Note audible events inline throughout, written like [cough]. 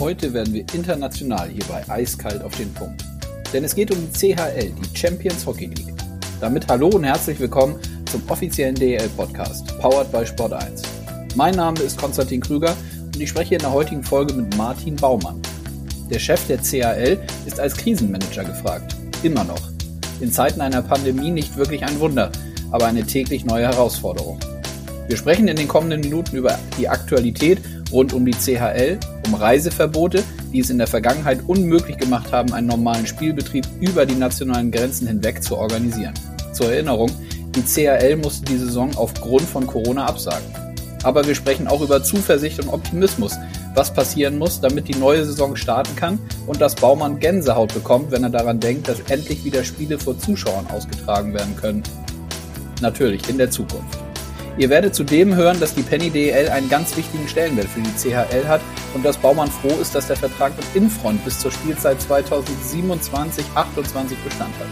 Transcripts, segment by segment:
heute werden wir international hierbei eiskalt auf den Punkt. Denn es geht um die CHL, die Champions Hockey League. Damit hallo und herzlich willkommen zum offiziellen DEL-Podcast, powered by Sport 1. Mein Name ist Konstantin Krüger und ich spreche in der heutigen Folge mit Martin Baumann. Der Chef der CHL ist als Krisenmanager gefragt. Immer noch. In Zeiten einer Pandemie nicht wirklich ein Wunder, aber eine täglich neue Herausforderung. Wir sprechen in den kommenden Minuten über die Aktualität rund um die CHL, um Reiseverbote, die es in der Vergangenheit unmöglich gemacht haben, einen normalen Spielbetrieb über die nationalen Grenzen hinweg zu organisieren. Zur Erinnerung, die CHL musste die Saison aufgrund von Corona absagen. Aber wir sprechen auch über Zuversicht und Optimismus, was passieren muss, damit die neue Saison starten kann und dass Baumann Gänsehaut bekommt, wenn er daran denkt, dass endlich wieder Spiele vor Zuschauern ausgetragen werden können. Natürlich in der Zukunft. Ihr werdet zudem hören, dass die Penny DEL einen ganz wichtigen Stellenwert für die CHL hat und dass Baumann froh ist, dass der Vertrag mit Infront bis zur Spielzeit 2027-28 Bestand hat.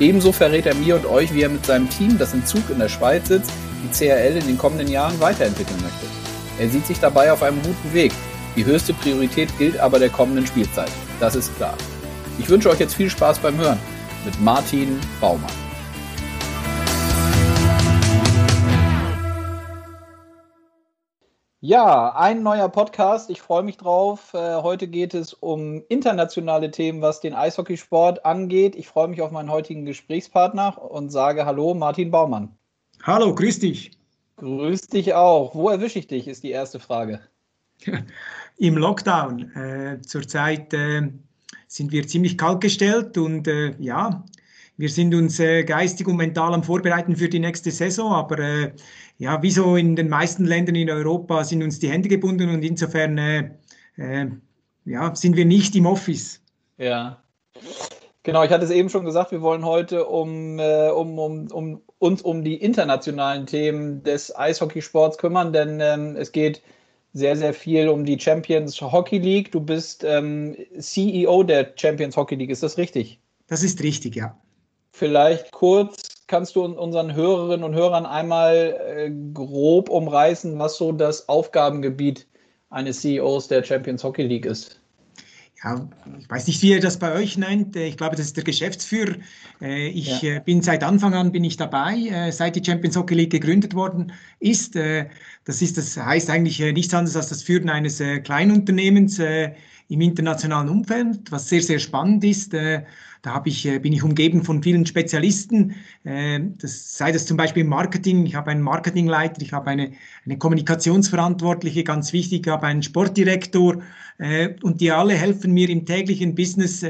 Ebenso verrät er mir und euch, wie er mit seinem Team, das im Zug in der Schweiz sitzt, die CHL in den kommenden Jahren weiterentwickeln möchte. Er sieht sich dabei auf einem guten Weg. Die höchste Priorität gilt aber der kommenden Spielzeit. Das ist klar. Ich wünsche euch jetzt viel Spaß beim Hören mit Martin Baumann. Ja, ein neuer Podcast. Ich freue mich drauf. Äh, heute geht es um internationale Themen, was den Eishockeysport angeht. Ich freue mich auf meinen heutigen Gesprächspartner und sage Hallo, Martin Baumann. Hallo, grüß dich. Grüß dich auch. Wo erwische ich dich, ist die erste Frage. [laughs] Im Lockdown. Äh, zurzeit äh, sind wir ziemlich kalt gestellt und äh, ja, wir sind uns äh, geistig und mental am Vorbereiten für die nächste Saison, aber äh, ja, wie so in den meisten Ländern in Europa sind uns die Hände gebunden und insofern äh, äh, ja, sind wir nicht im Office. Ja. Genau, ich hatte es eben schon gesagt, wir wollen heute um, äh, um, um, um uns um die internationalen Themen des Eishockeysports kümmern, denn ähm, es geht sehr, sehr viel um die Champions Hockey League. Du bist ähm, CEO der Champions Hockey League, ist das richtig? Das ist richtig, ja. Vielleicht kurz kannst du unseren Hörerinnen und Hörern einmal äh, grob umreißen, was so das Aufgabengebiet eines CEOs der Champions Hockey League ist? Ja, ich weiß nicht, wie ihr das bei euch nennt. Ich glaube, das ist der Geschäftsführer. Äh, ich ja. Äh, bin seit Anfang an bin ich dabei, äh, seit die Champions Hockey League gegründet worden ist. Das ist, das heißt eigentlich nichts anderes als das Führen eines Kleinunternehmens im internationalen Umfeld, was sehr, sehr spannend ist. Da habe ich, äh, bin ich umgeben von vielen Spezialisten, äh, das, sei das zum Beispiel Marketing. Ich habe einen Marketingleiter, ich habe eine, eine Kommunikationsverantwortliche, ganz wichtig, ich habe einen Sportdirektor äh, und die alle helfen mir im täglichen Business,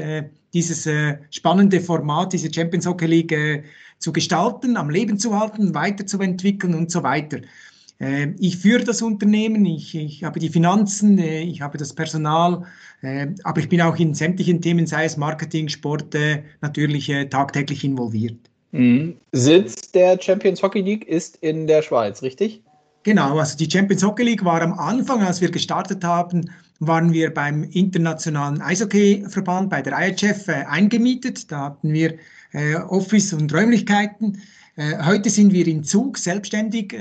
dieses spannende Format, diese Champions Hockey League zu gestalten, am Leben zu halten, weiterzuentwickeln und so weiter. Ähm, ich führe das Unternehmen, ich, ich habe die Finanzen, äh, ich habe das Personal, ähm, aber ich bin auch in sämtlichen Themen, sei es Marketing, Sport, äh, natürlich äh, tagtäglich involviert. Mhm. Sitz der Champions Hockey League ist in der Schweiz, richtig? Genau, also die Champions Hockey League war am Anfang, als wir gestartet haben, waren wir beim Internationalen Eishockeyverband, bei der IHF, eingemietet. Da hatten wir Office und Räumlichkeiten. heute sind wir in Zug, selbstständig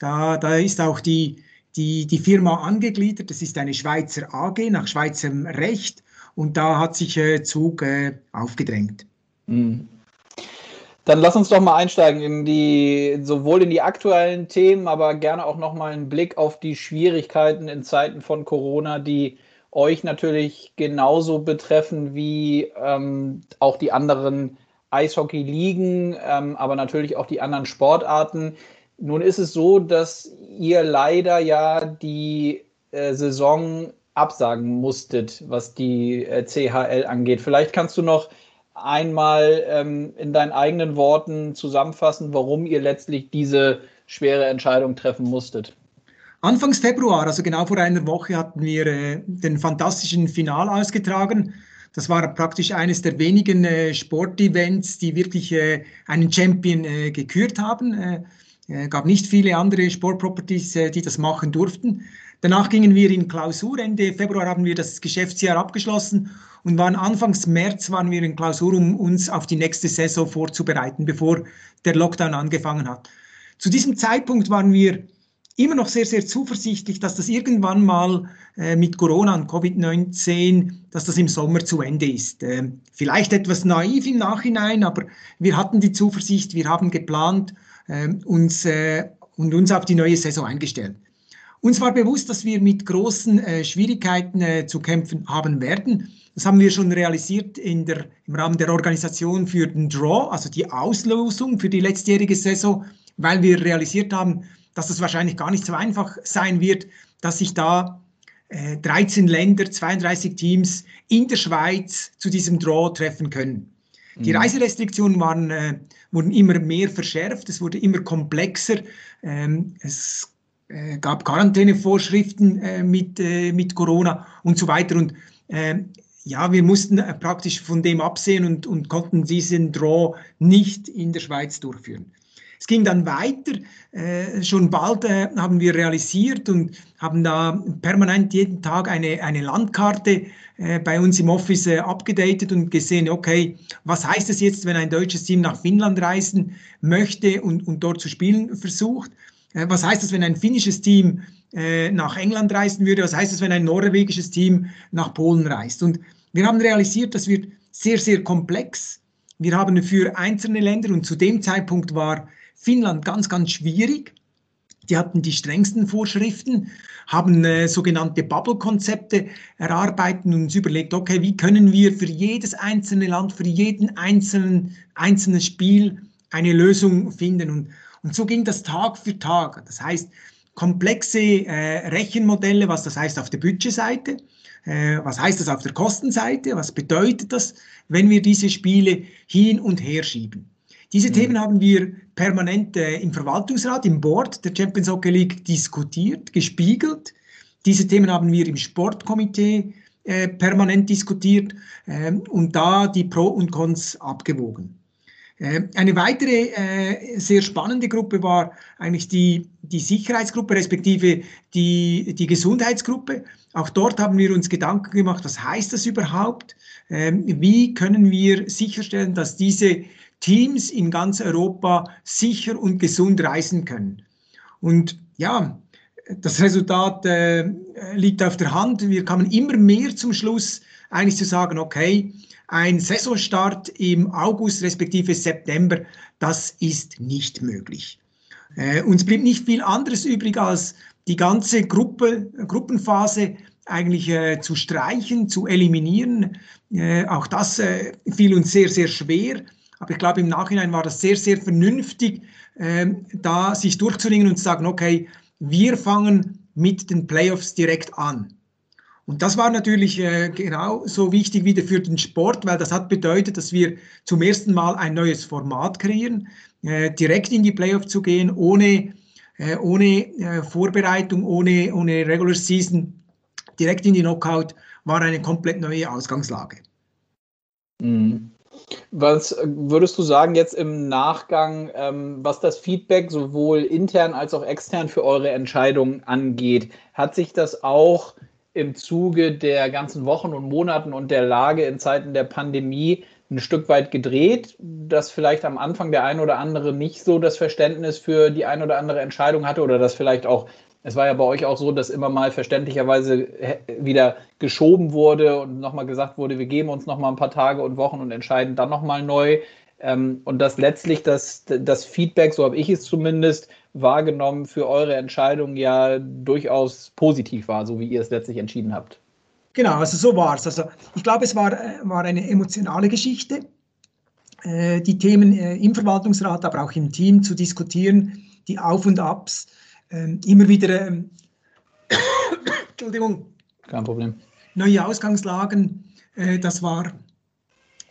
da, da ist auch die, die, die Firma angegliedert. Das ist eine Schweizer AG nach Schweizerem Recht und da hat sich äh, Zug äh, aufgedrängt. Mhm. Dann lass uns doch mal einsteigen in die, sowohl in die aktuellen Themen, aber gerne auch nochmal einen Blick auf die Schwierigkeiten in Zeiten von Corona, die euch natürlich genauso betreffen wie ähm, auch die anderen Eishockey-Ligen, ähm, aber natürlich auch die anderen Sportarten. Nun ist es so, dass ihr leider ja die äh, Saison absagen musstet, was die äh, CHL angeht. Vielleicht kannst du noch einmal ähm, in deinen eigenen Worten zusammenfassen, warum ihr letztlich diese schwere Entscheidung treffen musstet. Anfangs Februar, also genau vor einer Woche, hatten wir äh, den fantastischen Final ausgetragen. Das war praktisch eines der wenigen äh, Sportevents, die wirklich äh, einen Champion äh, gekürt haben. Äh, gab nicht viele andere Sportproperties, äh, die das machen durften. Danach gingen wir in Klausur. Ende Februar haben wir das Geschäftsjahr abgeschlossen und waren Anfangs März waren wir in Klausur, um uns auf die nächste Saison vorzubereiten, bevor der Lockdown angefangen hat. Zu diesem Zeitpunkt waren wir immer noch sehr, sehr zuversichtlich, dass das irgendwann mal äh, mit Corona und Covid-19, dass das im Sommer zu Ende ist. Äh, vielleicht etwas naiv im Nachhinein, aber wir hatten die Zuversicht, wir haben geplant uns, äh, und uns auf die neue Saison eingestellt. Uns war bewusst, dass wir mit großen äh, Schwierigkeiten äh, zu kämpfen haben werden. Das haben wir schon realisiert in der, im Rahmen der Organisation für den Draw, also die Auslosung für die letztjährige Saison, weil wir realisiert haben, dass es wahrscheinlich gar nicht so einfach sein wird, dass sich da äh, 13 Länder, 32 Teams in der Schweiz zu diesem Draw treffen können. Die mhm. Reiserestriktionen waren, wurden immer mehr verschärft, es wurde immer komplexer. Ähm, es äh, gab Quarantänevorschriften äh, mit, äh, mit Corona und so weiter. Und ja, wir mussten praktisch von dem absehen und, und konnten diesen Draw nicht in der Schweiz durchführen. Es ging dann weiter. Äh, schon bald äh, haben wir realisiert und haben da permanent jeden Tag eine, eine Landkarte äh, bei uns im Office abgedatet und gesehen, okay, was heißt es jetzt, wenn ein deutsches Team nach Finnland reisen möchte und, und dort zu spielen versucht? Äh, was heißt das, wenn ein finnisches Team äh, nach England reisen würde? Was heißt das, wenn ein norwegisches Team nach Polen reist? Und wir haben realisiert, das wird sehr, sehr komplex. Wir haben für einzelne Länder, und zu dem Zeitpunkt war Finnland ganz, ganz schwierig. Die hatten die strengsten Vorschriften, haben äh, sogenannte Bubble-Konzepte erarbeitet und uns überlegt, okay, wie können wir für jedes einzelne Land, für jeden einzelnen, einzelnes Spiel eine Lösung finden. Und, und so ging das Tag für Tag. Das heißt, komplexe äh, Rechenmodelle, was das heißt auf der Budgetseite, äh, was heißt das auf der Kostenseite, was bedeutet das, wenn wir diese Spiele hin und her schieben. Diese mhm. Themen haben wir permanent äh, im Verwaltungsrat, im Board der Champions Hockey League diskutiert, gespiegelt. Diese Themen haben wir im Sportkomitee äh, permanent diskutiert äh, und da die Pro und Cons abgewogen. Äh, eine weitere äh, sehr spannende Gruppe war eigentlich die, die Sicherheitsgruppe, respektive die, die Gesundheitsgruppe. Auch dort haben wir uns Gedanken gemacht, was heißt das überhaupt? Ähm, wie können wir sicherstellen, dass diese Teams in ganz Europa sicher und gesund reisen können? Und ja, das Resultat äh, liegt auf der Hand. Wir kamen immer mehr zum Schluss, eigentlich zu sagen, okay, ein Saisonstart im August respektive September, das ist nicht möglich. Äh, uns blieb nicht viel anderes übrig, als die ganze Gruppe, Gruppenphase eigentlich äh, zu streichen, zu eliminieren. Äh, auch das äh, fiel uns sehr, sehr schwer. Aber ich glaube, im Nachhinein war das sehr, sehr vernünftig, ähm, da sich durchzuringen und zu sagen, okay, wir fangen mit den Playoffs direkt an. Und das war natürlich äh, genauso wichtig wieder für den Sport, weil das hat bedeutet, dass wir zum ersten Mal ein neues Format kreieren, äh, direkt in die Playoff zu gehen, ohne, äh, ohne äh, Vorbereitung, ohne, ohne Regular Season, direkt in die Knockout, war eine komplett neue Ausgangslage. Mhm. Was würdest du sagen jetzt im Nachgang, ähm, was das Feedback sowohl intern als auch extern für eure Entscheidung angeht? Hat sich das auch im Zuge der ganzen Wochen und Monaten und der Lage in Zeiten der Pandemie ein Stück weit gedreht, dass vielleicht am Anfang der ein oder andere nicht so das Verständnis für die ein oder andere Entscheidung hatte oder dass vielleicht auch, es war ja bei euch auch so, dass immer mal verständlicherweise wieder geschoben wurde und nochmal gesagt wurde, wir geben uns nochmal ein paar Tage und Wochen und entscheiden dann nochmal neu. Ähm, und dass letztlich das, das Feedback, so habe ich es zumindest, wahrgenommen, für eure Entscheidung ja durchaus positiv war, so wie ihr es letztlich entschieden habt. Genau, also so war es. Also ich glaube, es war, war eine emotionale Geschichte, äh, die Themen äh, im Verwaltungsrat, aber auch im Team zu diskutieren, die Auf und Abs, äh, immer wieder, ähm, [coughs] Entschuldigung, kein Problem, neue Ausgangslagen, äh, das war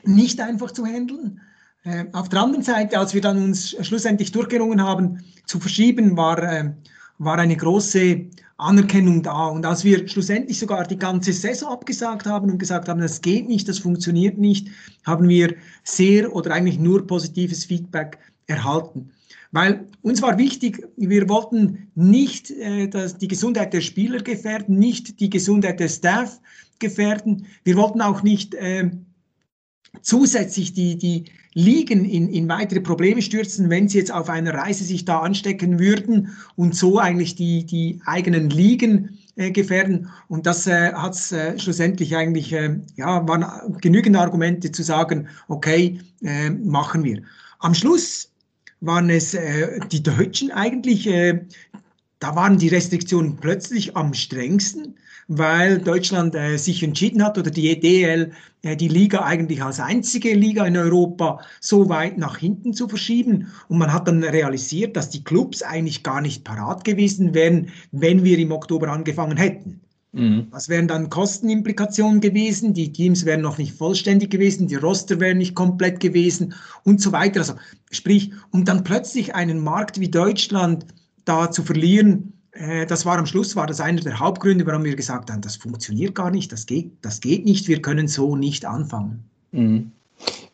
nicht einfach zu handeln. Äh, auf der anderen Seite, als wir dann uns schlussendlich durchgerungen haben, zu verschieben, war, äh, war eine große Anerkennung da. Und als wir schlussendlich sogar die ganze Saison abgesagt haben und gesagt haben, das geht nicht, das funktioniert nicht, haben wir sehr oder eigentlich nur positives Feedback erhalten. Weil uns war wichtig, wir wollten nicht äh, dass die Gesundheit der Spieler gefährden, nicht die Gesundheit des Staff gefährden. Wir wollten auch nicht äh, zusätzlich die, die Ligen in, in weitere Probleme stürzen, wenn sie jetzt auf einer Reise sich da anstecken würden und so eigentlich die, die eigenen Ligen äh, gefährden. Und das äh, hat es äh, schlussendlich eigentlich, äh, ja, waren genügend Argumente zu sagen, okay, äh, machen wir. Am Schluss waren es äh, die Deutschen eigentlich, äh, da waren die Restriktionen plötzlich am strengsten, weil Deutschland äh, sich entschieden hat oder die EDL äh, die Liga eigentlich als einzige Liga in Europa so weit nach hinten zu verschieben. Und man hat dann realisiert, dass die Clubs eigentlich gar nicht parat gewesen wären, wenn wir im Oktober angefangen hätten. Mhm. Das wären dann Kostenimplikationen gewesen, die Teams wären noch nicht vollständig gewesen, die Roster wären nicht komplett gewesen und so weiter. Also sprich, um dann plötzlich einen Markt wie Deutschland da zu verlieren, äh, das war am Schluss, war das einer der Hauptgründe, warum wir gesagt haben, das funktioniert gar nicht, das geht, das geht nicht, wir können so nicht anfangen. Mhm.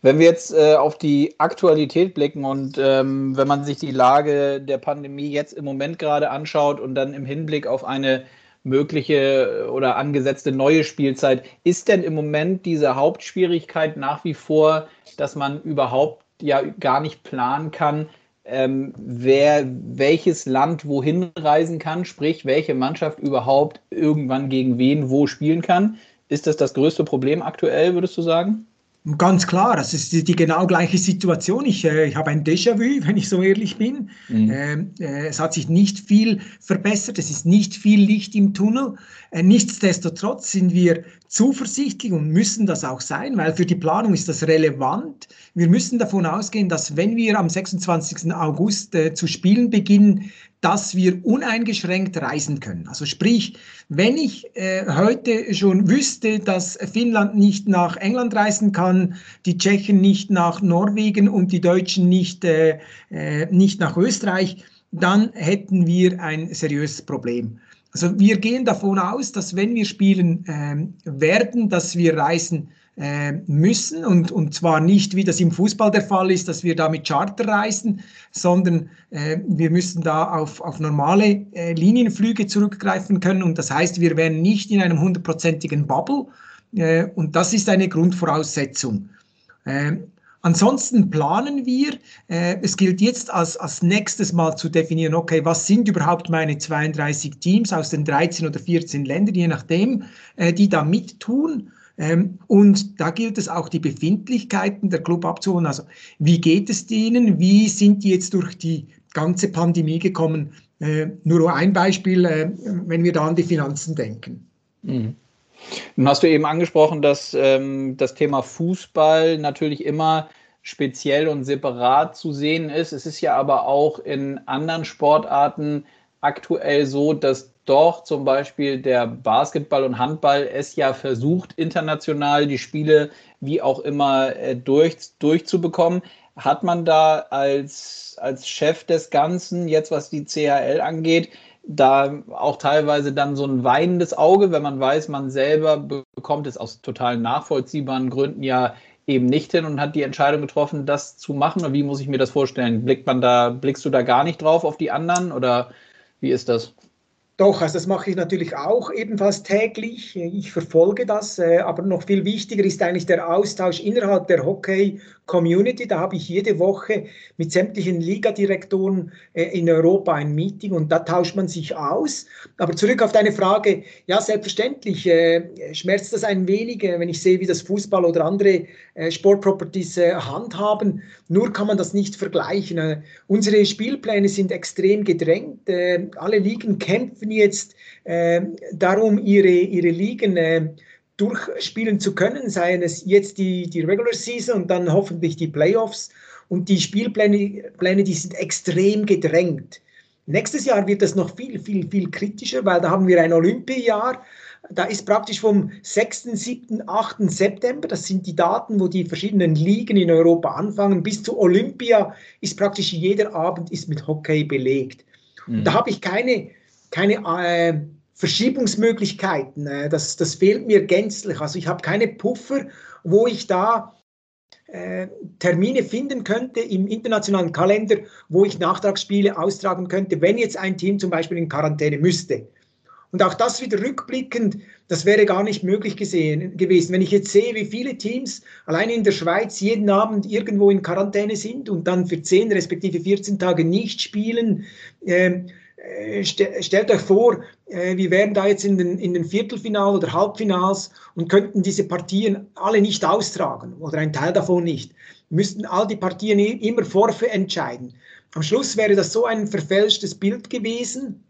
Wenn wir jetzt äh, auf die Aktualität blicken und ähm, wenn man sich die Lage der Pandemie jetzt im Moment gerade anschaut und dann im Hinblick auf eine mögliche oder angesetzte neue Spielzeit, ist denn im Moment diese Hauptschwierigkeit nach wie vor, dass man überhaupt ja gar nicht planen kann, ähm, wer welches Land wohin reisen kann, sprich welche Mannschaft überhaupt irgendwann gegen wen wo spielen kann. Ist das das größte Problem aktuell, würdest du sagen? Ganz klar, das ist die, die genau gleiche Situation. Ich, äh, ich habe ein Déjà-vu, [laughs] wenn ich so ehrlich bin. Mhm. Ähm, äh, es hat sich nicht viel verbessert, es ist nicht viel Licht im Tunnel. Äh, nichtsdestotrotz sind wir zuversichtlich und müssen das auch sein, weil für die Planung ist das relevant. Wir müssen davon ausgehen, dass wenn wir am 26. August äh, zu spielen beginnen, dass wir uneingeschränkt reisen können. Also sprich, wenn ich äh, heute schon wüsste, dass Finnland nicht nach England reisen kann, die Tschechen nicht nach Norwegen und die Deutschen nicht, äh, äh, nicht nach Österreich, dann hätten wir ein seriöses Problem. Also wir gehen davon aus, dass wenn wir spielen ähm, werden, dass wir reisen äh, müssen und, und zwar nicht, wie das im Fußball der Fall ist, dass wir da mit Charter reisen, sondern äh, wir müssen da auf, auf normale äh, Linienflüge zurückgreifen können und das heißt, wir wären nicht in einem hundertprozentigen Bubble äh, und das ist eine Grundvoraussetzung. Äh, ansonsten planen wir, äh, es gilt jetzt als, als nächstes Mal zu definieren, okay, was sind überhaupt meine 32 Teams aus den 13 oder 14 Ländern, je nachdem, äh, die da mittun. Ähm, und da gilt es auch, die Befindlichkeiten der Club abzuholen. Also wie geht es denen? Wie sind die jetzt durch die ganze Pandemie gekommen? Äh, nur ein Beispiel, äh, wenn wir da an die Finanzen denken. Mhm. Nun hast du eben angesprochen, dass ähm, das Thema Fußball natürlich immer speziell und separat zu sehen ist. Es ist ja aber auch in anderen Sportarten aktuell so, dass doch zum Beispiel der Basketball und Handball es ja versucht, international die Spiele wie auch immer äh, durch, durchzubekommen. Hat man da als, als Chef des Ganzen, jetzt was die CHL angeht, da auch teilweise dann so ein weinendes Auge, wenn man weiß, man selber bekommt es aus total nachvollziehbaren Gründen ja eben nicht hin und hat die Entscheidung getroffen, das zu machen? Oder wie muss ich mir das vorstellen? Blickt man da, blickst du da gar nicht drauf auf die anderen oder wie ist das? Doch, also das mache ich natürlich auch ebenfalls täglich. Ich verfolge das, äh, aber noch viel wichtiger ist eigentlich der Austausch innerhalb der Hockey-Community. Da habe ich jede Woche mit sämtlichen Ligadirektoren äh, in Europa ein Meeting und da tauscht man sich aus. Aber zurück auf deine Frage, ja, selbstverständlich äh, schmerzt das ein wenig, wenn ich sehe, wie das Fußball oder andere Sportproperties handhaben. Nur kann man das nicht vergleichen. Unsere Spielpläne sind extrem gedrängt. Alle Ligen kämpfen kämpfen jetzt äh, darum, ihre, ihre Ligen äh, durchspielen zu können, seien es jetzt die, die Regular Season und dann hoffentlich die Playoffs. Und die Spielpläne, Pläne, die sind extrem gedrängt. Nächstes Jahr wird das noch viel, viel, viel kritischer, weil da haben wir ein Olympiajahr. Da ist praktisch vom 6., 7., 8. September, das sind die Daten, wo die verschiedenen Ligen in Europa anfangen, bis zu Olympia ist praktisch jeder Abend ist mit Hockey belegt. Mhm. Da habe ich keine keine äh, Verschiebungsmöglichkeiten. Äh, das, das fehlt mir gänzlich. Also ich habe keine Puffer, wo ich da äh, Termine finden könnte im internationalen Kalender, wo ich Nachtragsspiele austragen könnte, wenn jetzt ein Team zum Beispiel in Quarantäne müsste. Und auch das wieder rückblickend, das wäre gar nicht möglich gesehen, gewesen. Wenn ich jetzt sehe, wie viele Teams alleine in der Schweiz jeden Abend irgendwo in Quarantäne sind und dann für 10 respektive 14 Tage nicht spielen, äh, stellt euch vor, äh, wir wären da jetzt in den, in den Viertelfinal oder Halbfinals und könnten diese Partien alle nicht austragen oder ein Teil davon nicht. Wir müssten all die Partien immer vorentscheiden. Am Schluss wäre das so ein verfälschtes Bild gewesen,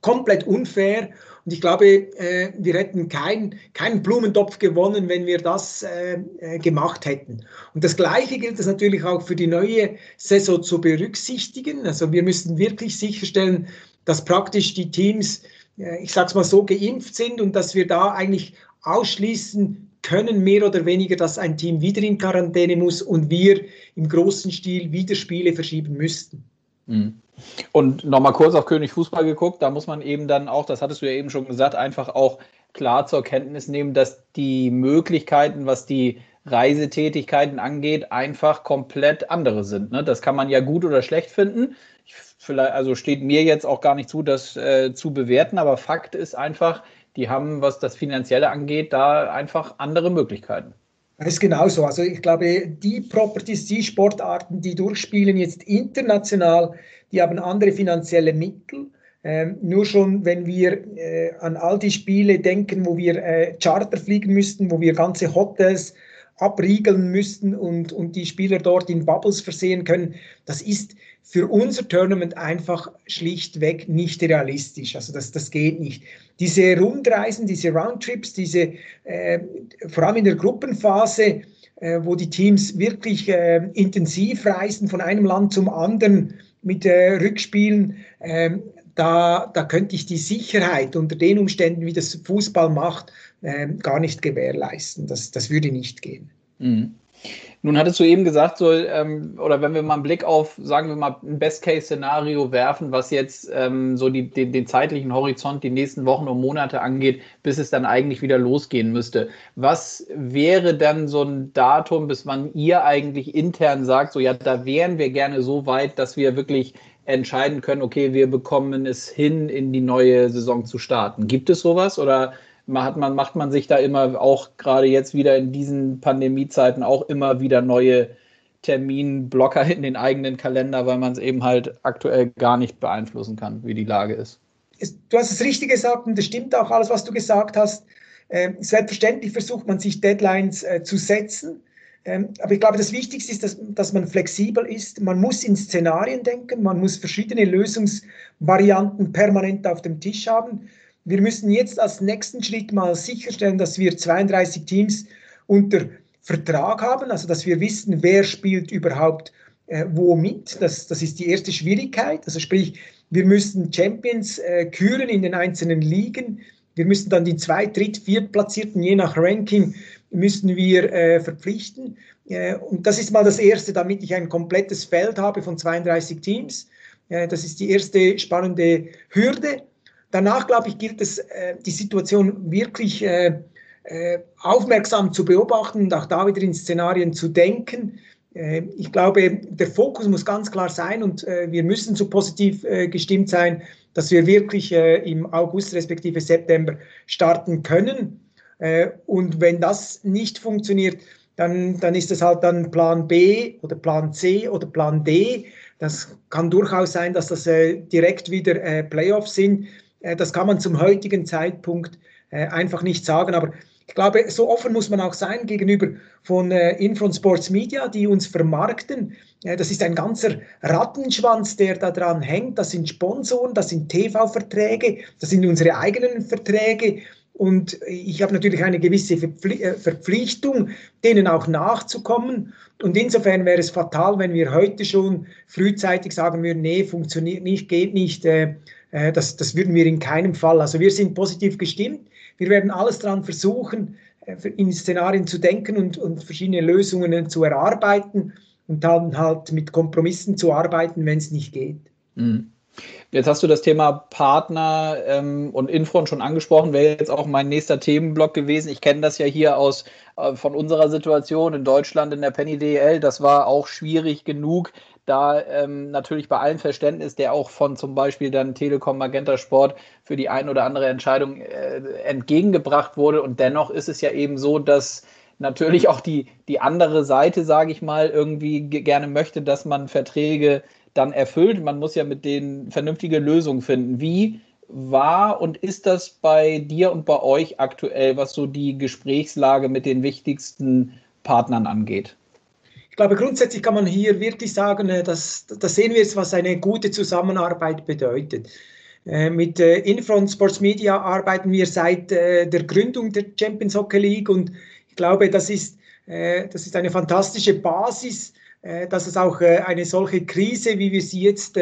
komplett unfair. Und ich glaube, äh, wir hätten keinen kein Blumentopf gewonnen, wenn wir das äh, äh, gemacht hätten. Und das Gleiche gilt es natürlich auch für die neue Saison zu berücksichtigen. Also wir müssen wirklich sicherstellen, dass praktisch die Teams, äh, ich sage es mal so, geimpft sind und dass wir da eigentlich ausschließen können, mehr oder weniger, dass ein Team wieder in Quarantäne muss und wir im großen Stil wieder Spiele verschieben müssten. Mhm. Und nochmal kurz auf König Fußball geguckt, da muss man eben dann auch, das hattest du ja eben schon gesagt, einfach auch klar zur Kenntnis nehmen, dass die Möglichkeiten, was die Reisetätigkeiten angeht, einfach komplett andere sind. Ne? Das kann man ja gut oder schlecht finden. Ich, vielleicht, also steht mir jetzt auch gar nicht zu, das äh, zu bewerten, aber Fakt ist einfach, die haben, was das Finanzielle angeht, da einfach andere Möglichkeiten. Das ist genauso. Also ich glaube, die Properties, die Sportarten, die durchspielen jetzt international, die haben andere finanzielle Mittel. Ähm, nur schon, wenn wir äh, an all die Spiele denken, wo wir äh, Charter fliegen müssten, wo wir ganze Hotels abriegeln müssten und, und die Spieler dort in Bubbles versehen können, das ist für unser Tournament einfach schlichtweg nicht realistisch. Also das, das geht nicht. Diese Rundreisen, diese Roundtrips, diese äh, vor allem in der Gruppenphase, äh, wo die Teams wirklich äh, intensiv reisen von einem Land zum anderen mit äh, Rückspielen, ähm, da, da könnte ich die Sicherheit unter den Umständen, wie das Fußball macht, ähm, gar nicht gewährleisten. Das, das würde nicht gehen. Mhm. Nun hattest du eben gesagt, so, ähm, oder wenn wir mal einen Blick auf, sagen wir mal, ein Best-Case-Szenario werfen, was jetzt ähm, so die, den, den, zeitlichen Horizont, die nächsten Wochen und Monate angeht, bis es dann eigentlich wieder losgehen müsste. Was wäre dann so ein Datum, bis wann ihr eigentlich intern sagt, so ja, da wären wir gerne so weit, dass wir wirklich entscheiden können, okay, wir bekommen es hin, in die neue Saison zu starten. Gibt es sowas oder macht man, macht man sich da immer auch gerade jetzt wieder in diesen Pandemiezeiten auch immer wieder neue Terminblocker in den eigenen Kalender, weil man es eben halt aktuell gar nicht beeinflussen kann, wie die Lage ist. Du hast es richtig gesagt und das stimmt auch alles, was du gesagt hast. Ähm, selbstverständlich versucht man sich Deadlines äh, zu setzen. Ähm, aber ich glaube, das Wichtigste ist, dass, dass man flexibel ist. Man muss in Szenarien denken, man muss verschiedene Lösungsvarianten permanent auf dem Tisch haben wir müssen jetzt als nächsten Schritt mal sicherstellen, dass wir 32 Teams unter Vertrag haben, also dass wir wissen, wer spielt überhaupt äh, wo mit. Das, das ist die erste Schwierigkeit. Also sprich, wir müssen Champions äh, küren in den einzelnen Ligen. Wir müssen dann die zwei, dritt, viertplatzierten, je nach Ranking, müssen wir äh, verpflichten. Äh, und das ist mal das Erste, damit ich ein komplettes Feld habe von 32 Teams. Äh, das ist die erste spannende Hürde. Danach, glaube ich, gilt es, äh, die Situation wirklich äh, äh, aufmerksam zu beobachten und auch da wieder in Szenarien zu denken. ich glaube, der Fokus muss ganz klar sein und wir müssen so positiv gestimmt sein, dass wir wirklich im August respektive September starten können. und wenn das nicht funktioniert, dann, dann ist es halt dann Plan B oder Plan C oder Plan D. Das kann durchaus sein, dass das direkt wieder Playoffs sind. Äh, das kann man zum heutigen Zeitpunkt äh, einfach nicht sagen. Aber ich glaube, so offen muss man auch sein gegenüber von äh, Infront Sports Media, die uns vermarkten. das ist ein ganzer Rattenschwanz, der da dran hängt. Das sind Sponsoren, das sind TV-Verträge, das sind unsere eigenen Verträge. Und ich habe natürlich eine gewisse Verpflichtung, denen auch nachzukommen. Und insofern wäre es fatal, wenn wir heute schon frühzeitig sagen würden, nee, funktioniert nicht, geht nicht. Äh, das, das würden wir in keinem Fall. Also wir sind positiv gestimmt. Wir werden alles daran versuchen, äh, in Szenarien zu denken und, und verschiedene Lösungen zu erarbeiten und dann halt mit Kompromissen zu arbeiten, wenn es nicht geht. Mhm. Jetzt hast du das Thema Partner ähm, und Infront schon angesprochen, wäre jetzt auch mein nächster Themenblock gewesen. Ich kenne das ja hier aus äh, von unserer Situation in Deutschland in der Penny DL. Das war auch schwierig genug, da ähm, natürlich bei allem Verständnis, der auch von zum Beispiel dann Telekom Magenta Sport für die ein oder andere Entscheidung äh, entgegengebracht wurde. Und dennoch ist es ja eben so, dass natürlich auch die, die andere Seite, sage ich mal, irgendwie gerne möchte, dass man Verträge dann erfüllt. Man muss ja mit denen vernünftige Lösungen finden. Wie war und ist das bei dir und bei euch aktuell, was so die Gesprächslage mit den wichtigsten Partnern angeht? Ich glaube, grundsätzlich kann man hier wirklich sagen, äh, dass, das sehen wir jetzt, was eine gute Zusammenarbeit bedeutet. Äh, mit äh, Infront Sports Media arbeiten wir seit der Gründung der Champions Hockey League und ich glaube, das ist, das ist eine fantastische Basis, dass es auch eine solche Krise, wie wir sie jetzt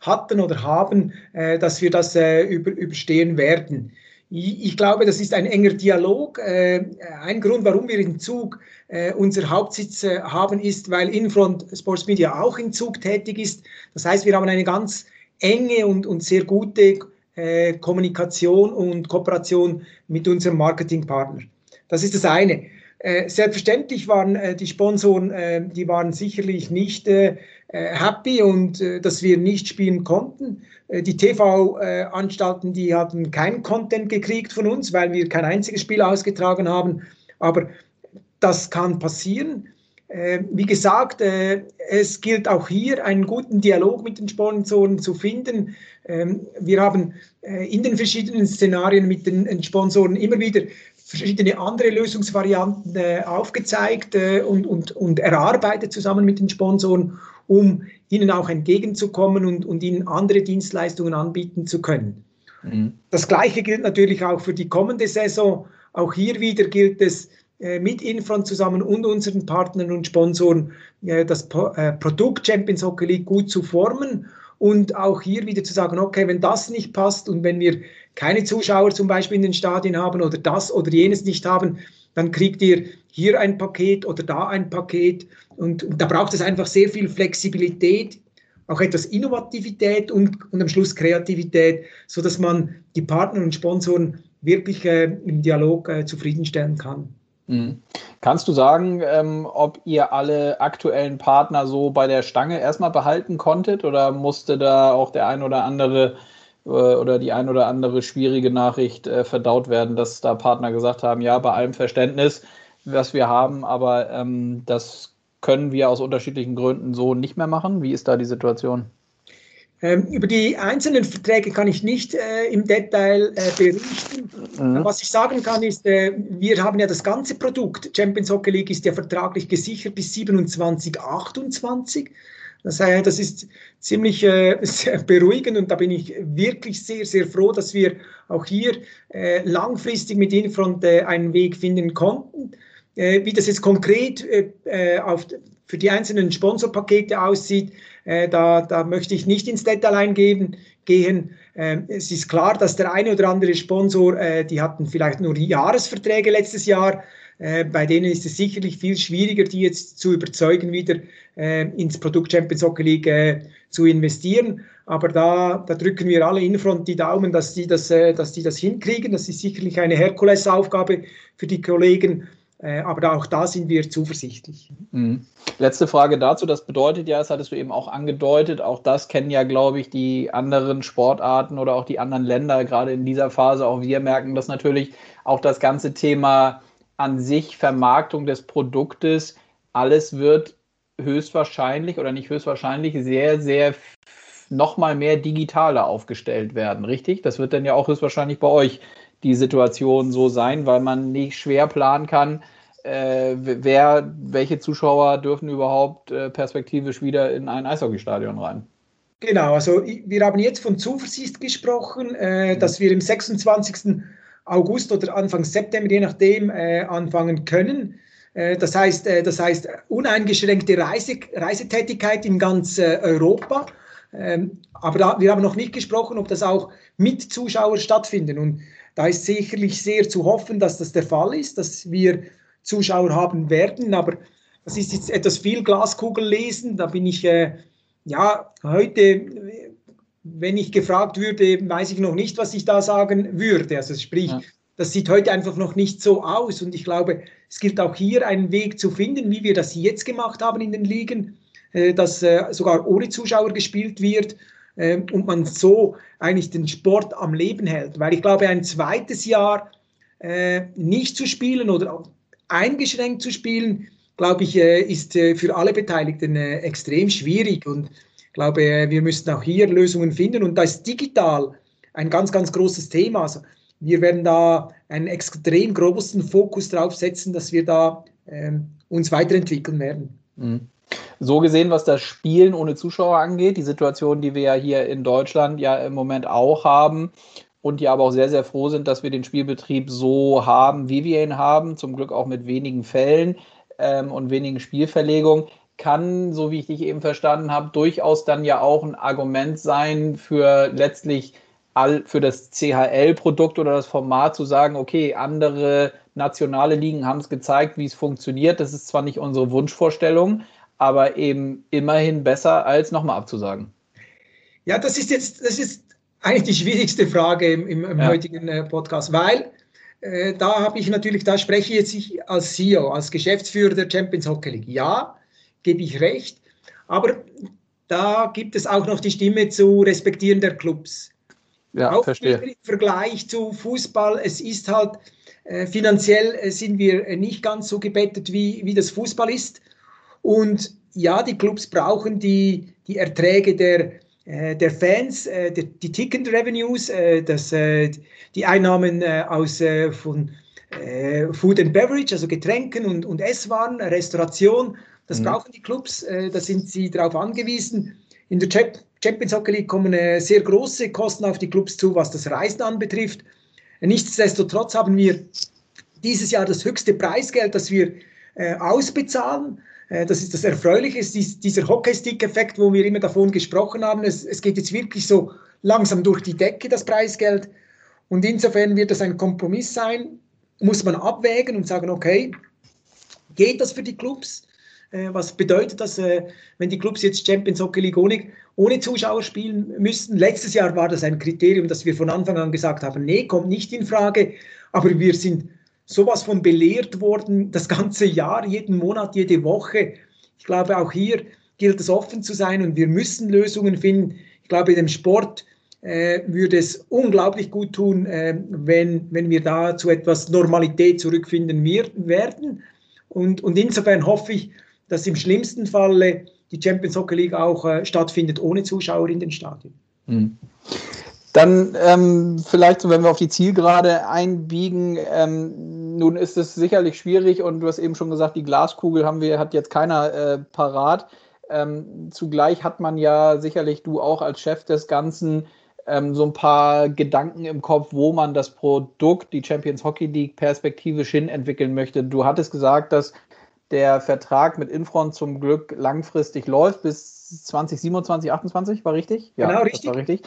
hatten oder haben, dass wir das überstehen werden. Ich glaube, das ist ein enger Dialog. Äh, ein Grund, warum wir in Zug äh, unser Hauptsitz äh, haben, ist, weil Infront Sports Media auch in Zug tätig ist. Das heißt, wir haben eine ganz enge und, und sehr gute Kommunikation und Kooperation mit unserem Marketingpartner. Das ist das eine. Selbstverständlich waren die Sponsoren, die waren sicherlich nicht happy und dass wir nicht spielen konnten. Äh, die TV-Anstalten, die hatten keinen Content gekriegt von uns, weil wir kein einziges Spiel ausgetragen haben. Aber das kann passieren. Äh, wie gesagt, äh, es gilt auch hier, einen guten Dialog mit den Sponsoren zu finden. Ähm, wir haben in den verschiedenen Szenarien mit den Sponsoren immer wieder verschiedene andere Lösungsvarianten aufgezeigt und, und, und erarbeitet zusammen mit den Sponsoren um ihnen auch entgegenzukommen und, und ihnen andere Dienstleistungen anbieten zu können. Mhm. Das Gleiche gilt natürlich auch für die kommende Saison. Auch hier wieder gilt es, äh, mit Infront zusammen und unseren Partnern und Sponsoren äh, das äh, Produkt Champions Hockey League gut zu formen und auch hier wieder zu sagen, okay, wenn das nicht passt und wenn wir keine Zuschauer zum Beispiel in den Stadien haben oder das oder jenes nicht haben, dann kriegt ihr hier ein Paket oder da ein Paket. Und, und da braucht es einfach sehr viel Flexibilität, auch etwas Innovativität und, und am Schluss Kreativität, sodass man die Partner und Sponsoren wirklich äh, im Dialog äh, zufriedenstellen kann. Mhm. Kannst du sagen, ähm, ob ihr alle aktuellen Partner so bei der Stange erstmal behalten konntet oder musste da auch der ein oder andere oder die ein oder andere schwierige Nachricht äh, verdaut werden, dass da Partner gesagt haben, ja, bei allem Verständnis, was wir haben, aber ähm, das können wir aus unterschiedlichen Gründen so nicht mehr machen. Wie ist da die Situation? Ähm, über die einzelnen Verträge kann ich nicht äh, im Detail äh, berichten. Mhm. Was ich sagen kann, ist, äh, wir haben ja das ganze Produkt. Champions Hockey League ist ja vertraglich gesichert bis 27, 28. Das, heißt, das ist ziemlich äh, [laughs] beruhigend und da bin ich wirklich sehr, sehr froh, dass wir auch hier äh, langfristig mit Infront äh, einen Weg finden konnten. Äh, wie das jetzt konkret äh, äh, auf, für die einzelnen Sponsorpakete aussieht, da, da möchte ich nicht ins Detail eingehen. Gehen. Ähm, es ist klar, dass der eine oder andere Sponsor, die hatten vielleicht nur Jahresverträge letztes Jahr, bei denen ist es sicherlich viel schwieriger, die jetzt zu überzeugen, wieder ins Produkt Champions Hockey League zu investieren. Aber da, da drücken wir alle Infront die Daumen, dass die, das, dass die das hinkriegen. Das ist sicherlich eine Herkulesaufgabe für die Kollegen. Äh, aber auch da sind wir zuversichtlich. Mhm. Letzte Frage dazu. Das bedeutet ja, das hattest du eben auch angedeutet, auch das kennen ja, glaube ich, die anderen Sportarten oder auch die anderen Länder, gerade in dieser Phase. Auch wir merken das natürlich. Auch das ganze Thema an sich, Vermarktung des Produktes, alles wird höchstwahrscheinlich oder nicht höchstwahrscheinlich sehr, sehr nochmal mehr digitaler aufgestellt werden, richtig? Das wird dann ja auch höchstwahrscheinlich bei euch die Situation so sein, weil man nicht schwer planen kann, äh, wer, welche Zuschauer dürfen überhaupt äh, perspektivisch wieder in ein Eishockeystadion rein. Genau, also wir haben jetzt von Zuversicht gesprochen, äh, mhm. dass wir im 26. August oder Anfang September, je nachdem, äh, anfangen können. Äh, das heißt, äh, das heißt uneingeschränkte Reise, Reisetätigkeit in ganz Europa. Ähm, aber da, wir haben noch nicht gesprochen, ob das auch mit Zuschauern stattfinden. Und da ist sicherlich sehr zu hoffen, dass das der Fall ist, dass wir Zuschauer haben werden. Aber das ist jetzt etwas viel Glaskugel lesen. Da bin ich, äh, ja, heute, wenn ich gefragt würde, weiß ich noch nicht, was ich da sagen würde. Also sprich, ja. das sieht heute einfach noch nicht so aus. Und ich glaube, es gilt auch hier einen Weg zu finden, wie wir das jetzt gemacht haben in den Ligen. dass sogar ohne Zuschauer gespielt wird ähm, und man so eigentlich den Sport am Leben hält. Weil ich glaube, ein zweites Jahr nicht zu spielen oder eingeschränkt zu spielen, glaube ich, ist für alle Beteiligten extrem schwierig. Und ich glaube, wir müssen auch hier Lösungen finden. Und da ist digital ein ganz, ganz großes Thema. Also wir werden da einen extrem großen Fokus drauf setzen, dass wir da ähm, uns weiterentwickeln werden. Mhm. So gesehen, was das Spielen ohne Zuschauer angeht, die Situation, die wir ja hier in Deutschland ja im Moment auch haben und die aber auch sehr, sehr froh sind, dass wir den Spielbetrieb so haben, wie wir ihn haben, zum Glück auch mit wenigen Fällen ähm, und wenigen Spielverlegungen, kann, so wie ich dich eben verstanden habe, durchaus dann ja auch ein Argument sein für letztlich all, für das CHL-Produkt oder das Format zu sagen, okay, andere nationale Ligen haben es gezeigt, wie es funktioniert. Das ist zwar nicht unsere Wunschvorstellung, aber eben immerhin besser, als nochmal abzusagen. Ja, das ist jetzt, das ist eigentlich die schwierigste Frage im, im, im ja. heutigen äh, Podcast, weil äh, da habe ich natürlich, da spreche ich jetzt ich als CEO, als Geschäftsführer der Champions Hockey League. Ja, gebe ich recht, aber da gibt es auch noch die Stimme zu respektieren der Clubs. Ja, auch verstehe. im Vergleich zu Fußball, es ist halt äh, finanziell äh, sind wir äh, nicht ganz so gebettet, wie, wie das Fußball ist. Und ja, die Clubs brauchen die, die Erträge der, äh, der Fans, äh, die, die Ticket Revenues, äh, das, die Einnahmen aus, von Food and Beverage, also Getränken und, und Esswaren, Restauration. Das mhm. brauchen die Clubs, da sind sie darauf angewiesen. In der Champions Hockey League kommen sehr große Kosten auf die Clubs zu, was das Reisen anbetrifft. Nichtsdestotrotz haben wir dieses Jahr das höchste Preisgeld, das wir äh, ausbezahlen. Äh, das ist das Erfreuliche, dies, dieser Hockeystick-Effekt, wo wir immer davon gesprochen haben. Es, es geht jetzt wirklich so langsam durch die Decke, das Preisgeld. Und insofern wird das ein Kompromiss sein, muss man abwägen und sagen, okay, geht das für die Clubs? Äh, was bedeutet das, äh, wenn die Clubs jetzt Champions Hockey League ohne, ohne Zuschauer spielen müssten? Letztes Jahr war das ein Kriterium, das wir von Anfang an gesagt haben, nee, kommt nicht in Frage. Aber wir sind sowas von belehrt worden, das ganze Jahr, jeden Monat, jede Woche. Ich glaube, auch hier gilt es offen zu sein und wir müssen Lösungen finden. Ich glaube, dem Sport äh, würde es unglaublich gut tun, äh, wenn, wenn wir da zu etwas Normalität zurückfinden wir, werden. Und, und insofern hoffe ich, dass im schlimmsten Falle die Champions Hockey League auch äh, stattfindet ohne Zuschauer in den Stadien. Mhm. Dann ähm, vielleicht, wenn wir auf die Zielgerade einbiegen, ähm, nun ist es sicherlich schwierig und du hast eben schon gesagt, die Glaskugel haben wir, hat jetzt keiner äh, parat. Ähm, zugleich hat man ja sicherlich du auch als Chef des Ganzen ähm, so ein paar Gedanken im Kopf, wo man das Produkt, die Champions Hockey League, perspektivisch hin entwickeln möchte. Du hattest gesagt, dass der Vertrag mit Infront zum Glück langfristig läuft bis 2027, 28, war richtig? Ja, genau, richtig. war richtig.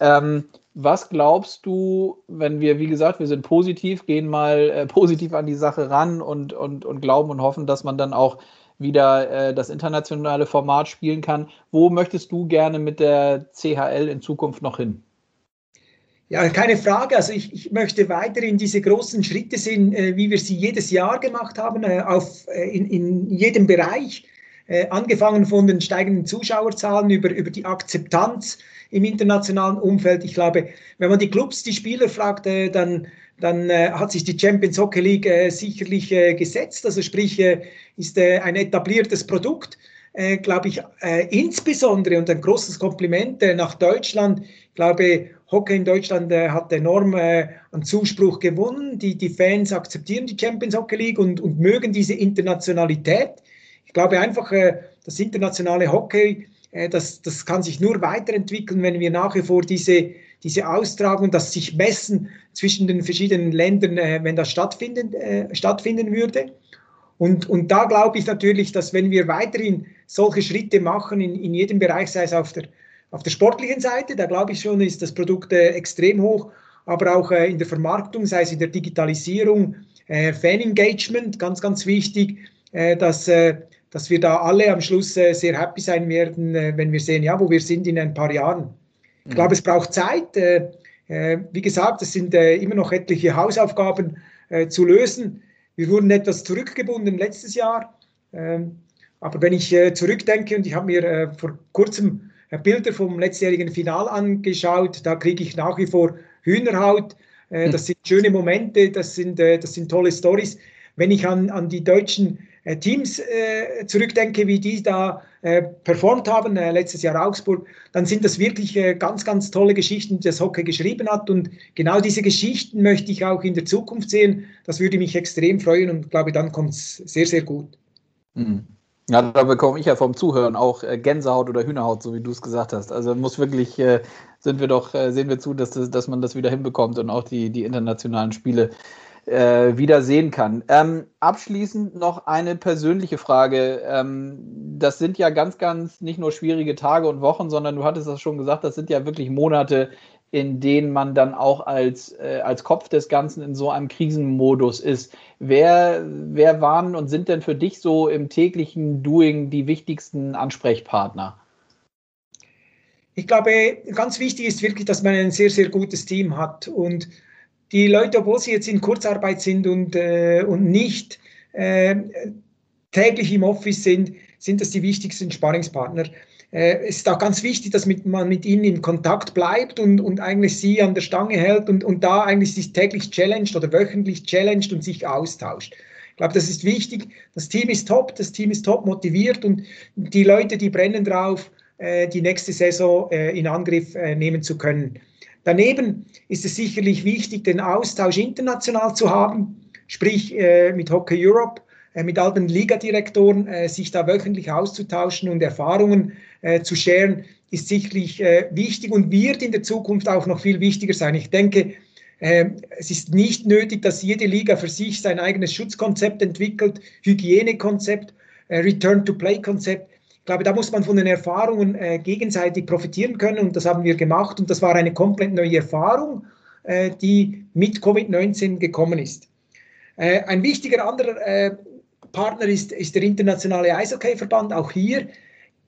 Ähm, was glaubst du, wenn wir, wie gesagt, wir sind positiv, gehen mal äh, positiv an die Sache ran und, und, und glauben und hoffen, dass man dann auch wieder äh, das internationale Format spielen kann. Wo möchtest du gerne mit der CHL in Zukunft noch hin? Ja, keine Frage. Also ich, ich möchte weiterhin diese großen Schritte sehen, äh, wie wir sie jedes Jahr gemacht haben, äh, auf, äh, in, in jedem Bereich, äh, angefangen von den steigenden Zuschauerzahlen über, über die Akzeptanz im internationalen Umfeld. Ich glaube, wenn man die Clubs, die Spieler fragt, äh, dann, dann äh, hat sich die Champions Hockey League sicherlich gesetzt. Also sprich, ist ein etabliertes Produkt. Äh, glaube ich, äh, insbesondere und ein großes Kompliment äh, nach Deutschland. Ich glaube, Hockey in Deutschland äh, hat enorm äh, an Zuspruch gewonnen. Die, die Fans akzeptieren die Champions Hockey League und, und mögen diese Internationalität. Ich glaube einfach, das internationale Hockey, das, das kann sich nur weiterentwickeln, wenn wir nach wie vor diese, diese Austragung, das sich messen zwischen den verschiedenen Ländern, wenn das stattfinden, stattfinden würde. Und, und da glaube ich natürlich, dass wenn wir weiterhin solche Schritte machen in, in jedem Bereich, sei es auf der auf der sportlichen Seite, da glaube ich schon, ist das Produkt äh, extrem hoch, aber auch äh, in der Vermarktung, sei es in der Digitalisierung, äh, Fan-Engagement, ganz, ganz wichtig, äh, dass, äh, dass wir da alle am Schluss äh, sehr happy sein werden, wenn wir sehen, ja, wo wir sind in ein paar Jahren. Ich glaube, es braucht Zeit. wie gesagt, es sind immer noch etliche Hausaufgaben zu lösen. Wir wurden etwas zurückgebunden letztes Jahr. Aber wenn ich zurückdenke und ich habe mir vor kurzem Bilder vom letztjährigen Final angeschaut, da kriege ich nach wie vor Hühnerhaut. Hm. Das sind schöne Momente, das sind, das sind tolle Stories. Wenn ich an, an die deutschen äh, Teams äh, zurückdenke, wie die da äh, performt haben, äh, letztes Jahr Augsburg, dann sind das wirklich äh, ganz, ganz tolle Geschichten, die das Hockey geschrieben hat. Und genau diese Geschichten möchte ich auch in der Zukunft sehen. Das würde mich extrem freuen und glaube, dann kommt es sehr, sehr gut. Mhm. Ja, da bekomme ich ja vom Zuhören auch äh, Gänsehaut oder Hühnerhaut, so wie du es gesagt hast. Also muss wirklich, sind wir doch, sehen wir zu, dass, das, dass man das wieder hinbekommt und auch die, die internationalen Spiele äh, wieder sehen kann. Ähm, abschließend noch eine persönliche Frage. Ähm, das sind ja ganz, ganz nicht nur schwierige Tage und Wochen, sondern du hattest das schon gesagt, das sind ja wirklich Monate, in denen man dann auch als, äh, als Kopf des Ganzen in so einem Krisenmodus ist. Wer, wer waren und sind denn für dich so im täglichen Doing die wichtigsten Ansprechpartner? Ich glaube, ganz wichtig ist wirklich, dass man ein sehr, sehr gutes Team hat und die Leute, obwohl sie jetzt in Kurzarbeit sind und, äh, und nicht äh, täglich im Office sind, sind das die wichtigsten Sparringspartner. Äh, es ist auch ganz wichtig, dass mit, man mit ihnen in Kontakt bleibt und, und eigentlich sie an der Stange hält und, und da eigentlich sich täglich challenged oder wöchentlich challenged und sich austauscht. Ich glaube, das ist wichtig. Das Team ist top, das Team ist top motiviert und die Leute, die brennen drauf, äh, die nächste Saison äh, in Angriff äh, nehmen zu können. Daneben ist es sicherlich wichtig, den Austausch international zu haben, sprich mit Hockey Europe, äh, mit allen Ligadirektoren, äh, sich da wöchentlich auszutauschen und Erfahrungen äh, zu scheren, ist sicherlich wichtig und wird in der Zukunft auch noch viel wichtiger sein. Ich denke, äh, es ist nicht nötig, dass jede Liga für sich sein eigenes Schutzkonzept entwickelt, Hygienekonzept, Return-to-Play-Konzept glaube, da muss man von den Erfahrungen gegenseitig profitieren können und das haben wir gemacht und das war eine komplett neue Erfahrung, die mit Covid-19 gekommen ist. Ein wichtiger anderer Partner ist, ist der internationale Eishockey-Verband. Auch hier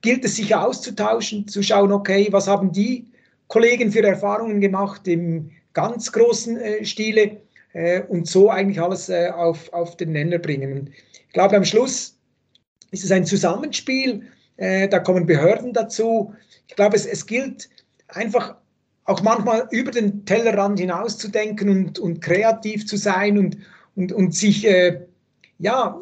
gilt es, sich auszutauschen, zu schauen, okay, was haben die Kollegen für Erfahrungen gemacht im ganz großen äh, Stile äh, und so eigentlich alles auf, auf den Nenner bringen. Ich glaube, am Schluss ist es ein Zusammenspiel äh, da kommen Behörden dazu. Ich glaube, es, es gilt einfach auch manchmal über den Tellerrand hinaus zu denken und, und kreativ zu sein und, und, und sich äh, ja,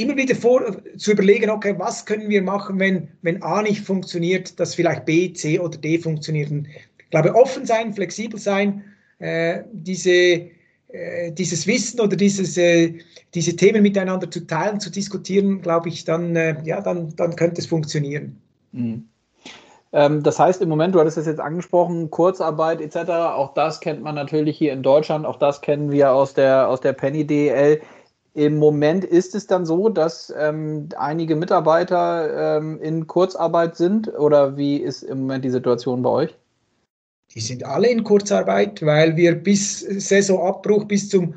immer wieder vor, zu überlegen, okay, was können wir machen, wenn, wenn A nicht funktioniert, dass vielleicht B, C oder D funktioniert. Ich glaube, offen sein, flexibel sein, äh, diese äh, dieses Wissen oder dieses, äh, diese Themen miteinander zu teilen, zu diskutieren, glaube ich, dann, äh, ja, dann, dann könnte es funktionieren. Mhm. Ähm, das heißt im Moment, du hattest es jetzt angesprochen, Kurzarbeit etc., auch das kennt man natürlich hier in Deutschland, auch das kennen wir aus der, aus der Penny DL. Im Moment ist es dann so, dass ähm, einige Mitarbeiter ähm, in Kurzarbeit sind oder wie ist im Moment die Situation bei euch? die sind alle in Kurzarbeit, weil wir bis Saisonabbruch, bis zum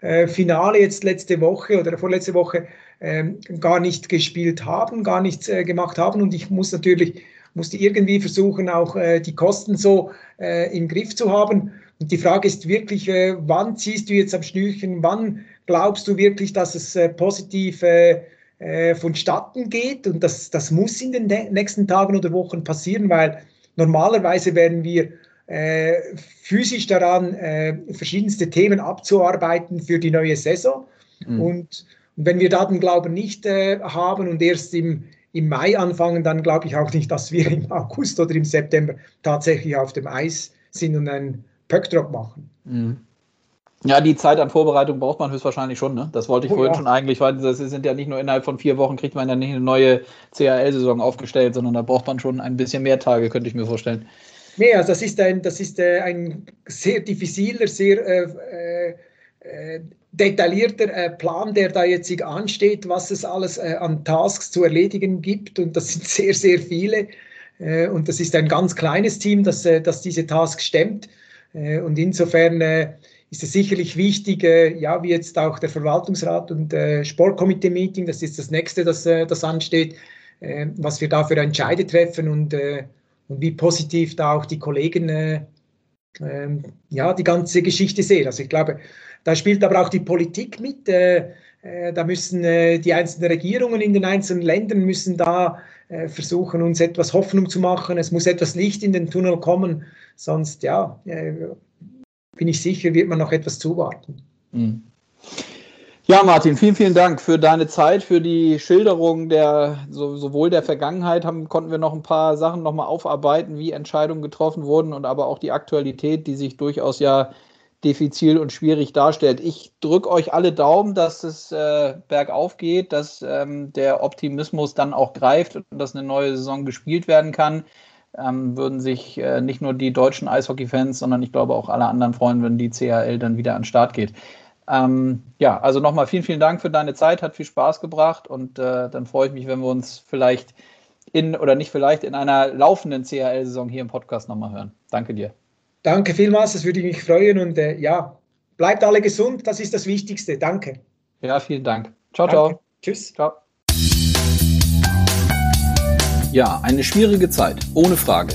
äh, Finale jetzt letzte Woche oder vorletzte Woche ähm, gar nicht gespielt haben, gar nichts äh, gemacht haben. Und ich muss natürlich, musste irgendwie versuchen, auch äh, die Kosten so äh, im Griff zu haben. Und die Frage ist wirklich, äh, wann ziehst du jetzt am Schnürchen, wann glaubst du wirklich, dass es äh, positiv vonstatten geht? Und das, das muss in den nächsten Tagen oder Wochen passieren, weil normalerweise werden wir äh, physisch daran, äh, verschiedenste Themen abzuarbeiten für die neue Saison. Mhm. Und, und, wenn wir da den Glauben nicht äh, haben und erst im, im Mai anfangen, dann glaube ich auch nicht, dass wir im August oder im September tatsächlich auf dem Eis sind und einen Puckdrop machen. Mhm. Ja, die Zeit an Vorbereitung braucht man höchstwahrscheinlich schon. Ne? Das wollte ich oh, vorhin ja. schon eigentlich, weil das sind ja nicht nur innerhalb von vier Wochen, kriegt man ja nicht eine neue CHL-Saison aufgestellt, sondern da braucht man schon ein bisschen mehr Tage, könnte ich mir vorstellen. Nee, also das ist ein, das ist, äh, ein sehr diffiziler, sehr äh, äh, detaillierter äh, Plan, der da jetzt ansteht, was es alles äh, an Tasks zu erledigen gibt. Und das sind [laughs] sehr, sehr viele. Und das ist ein ganz kleines Team, das, das diese Tasks stemmt. und insofern ist es sicherlich wichtig, ja, wie jetzt auch der Verwaltungsrat und Sportkomitee-Meeting, das ist das nächste, das, das ansteht, was wir da für Entscheide treffen und und wie positiv da auch die Kollegen äh, ähm, ja, die ganze Geschichte sehen. Also ich glaube, da spielt aber auch die Politik mit. Äh, äh, da müssen äh, die einzelnen Regierungen in den einzelnen Ländern müssen da äh, versuchen, uns etwas Hoffnung zu machen. Es muss etwas Licht in den Tunnel kommen, sonst ja, äh, bin ich sicher, wird man noch etwas zuwarten. Mhm. Ja, Martin, vielen, vielen Dank für deine Zeit, für die Schilderung der so, sowohl der Vergangenheit haben, konnten wir noch ein paar Sachen nochmal aufarbeiten, wie Entscheidungen getroffen wurden und aber auch die Aktualität, die sich durchaus ja diffizil und schwierig darstellt. Ich drücke euch alle Daumen, dass es äh, bergauf geht, dass ähm, der Optimismus dann auch greift und dass eine neue Saison gespielt werden kann. Ähm, würden sich äh, nicht nur die deutschen Eishockey-Fans, sondern ich glaube auch alle anderen freuen, wenn die CHL dann wieder an den Start geht. Ähm, ja, also nochmal vielen, vielen Dank für deine Zeit, hat viel Spaß gebracht und äh, dann freue ich mich, wenn wir uns vielleicht in oder nicht vielleicht in einer laufenden CHL-Saison hier im Podcast nochmal hören. Danke dir. Danke vielmals, das würde mich freuen und äh, ja, bleibt alle gesund, das ist das Wichtigste. Danke. Ja, vielen Dank. Ciao, Danke. ciao. Tschüss. Ciao. Ja, eine schwierige Zeit, ohne Frage.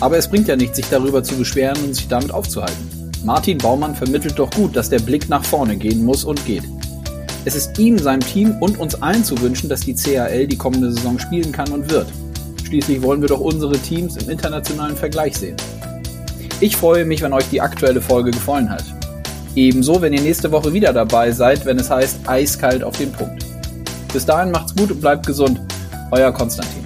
Aber es bringt ja nichts, sich darüber zu beschweren und sich damit aufzuhalten. Martin Baumann vermittelt doch gut, dass der Blick nach vorne gehen muss und geht. Es ist ihm, seinem Team und uns allen zu wünschen, dass die CAL die kommende Saison spielen kann und wird. Schließlich wollen wir doch unsere Teams im internationalen Vergleich sehen. Ich freue mich, wenn euch die aktuelle Folge gefallen hat. Ebenso, wenn ihr nächste Woche wieder dabei seid, wenn es heißt eiskalt auf den Punkt. Bis dahin macht's gut und bleibt gesund. Euer Konstantin.